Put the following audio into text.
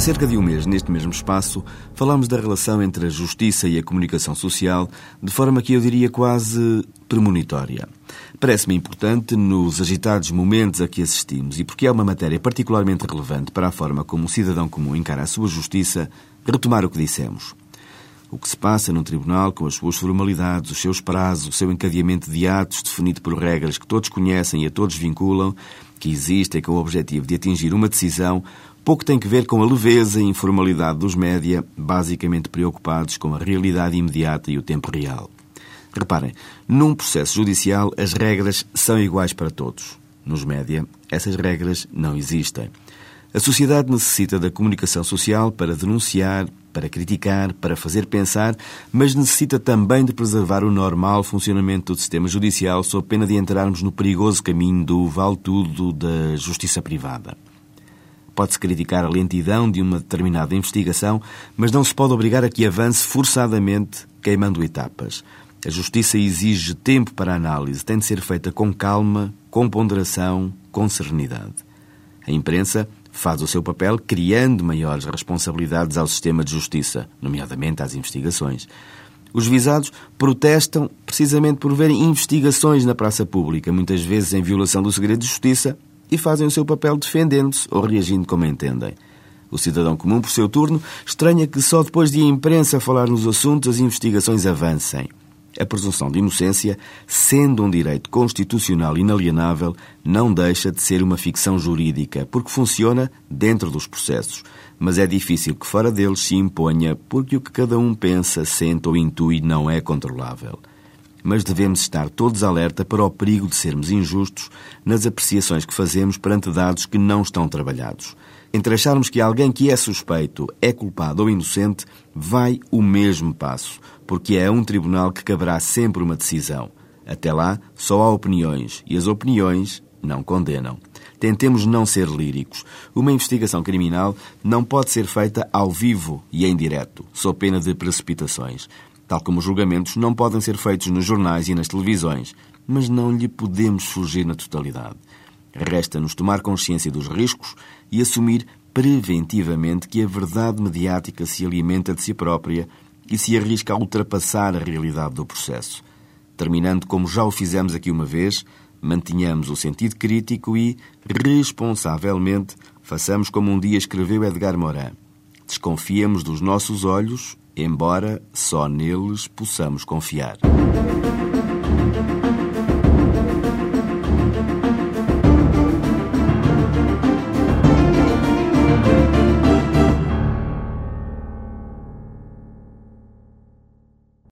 Há cerca de um mês, neste mesmo espaço, falámos da relação entre a justiça e a comunicação social, de forma que eu diria quase premonitória. Parece-me importante, nos agitados momentos a que assistimos, e porque é uma matéria particularmente relevante para a forma como o cidadão comum encara a sua justiça, retomar o que dissemos. O que se passa num tribunal com as suas formalidades, os seus prazos, o seu encadeamento de atos definido por regras que todos conhecem e a todos vinculam, que existem com o objetivo de atingir uma decisão, pouco tem que ver com a leveza e informalidade dos média, basicamente preocupados com a realidade imediata e o tempo real. Reparem, num processo judicial as regras são iguais para todos. Nos média, essas regras não existem. A sociedade necessita da comunicação social para denunciar, para criticar, para fazer pensar, mas necessita também de preservar o normal funcionamento do sistema judicial sob pena de entrarmos no perigoso caminho do vale-tudo da justiça privada. Pode-se criticar a lentidão de uma determinada investigação, mas não se pode obrigar a que avance forçadamente, queimando etapas. A justiça exige tempo para a análise, tem de ser feita com calma, com ponderação, com serenidade. A imprensa faz o seu papel criando maiores responsabilidades ao sistema de justiça, nomeadamente às investigações. Os visados protestam precisamente por verem investigações na praça pública, muitas vezes em violação do segredo de justiça, e fazem o seu papel defendendo-se ou reagindo como entendem. O cidadão comum, por seu turno, estranha que só depois de a imprensa falar nos assuntos as investigações avancem. A presunção de inocência, sendo um direito constitucional inalienável, não deixa de ser uma ficção jurídica, porque funciona dentro dos processos. Mas é difícil que fora deles se imponha, porque o que cada um pensa, sente ou intui não é controlável. Mas devemos estar todos alerta para o perigo de sermos injustos nas apreciações que fazemos perante dados que não estão trabalhados. Entre acharmos que alguém que é suspeito é culpado ou inocente, vai o mesmo passo, porque é a um tribunal que caberá sempre uma decisão. Até lá, só há opiniões, e as opiniões não condenam. Tentemos não ser líricos. Uma investigação criminal não pode ser feita ao vivo e em direto, sob pena de precipitações. Tal como os julgamentos não podem ser feitos nos jornais e nas televisões, mas não lhe podemos fugir na totalidade. Resta-nos tomar consciência dos riscos e assumir preventivamente que a verdade mediática se alimenta de si própria e se arrisca a ultrapassar a realidade do processo. Terminando como já o fizemos aqui uma vez, mantenhamos o sentido crítico e, responsavelmente, façamos como um dia escreveu Edgar Morin. Desconfiemos dos nossos olhos, embora só neles possamos confiar.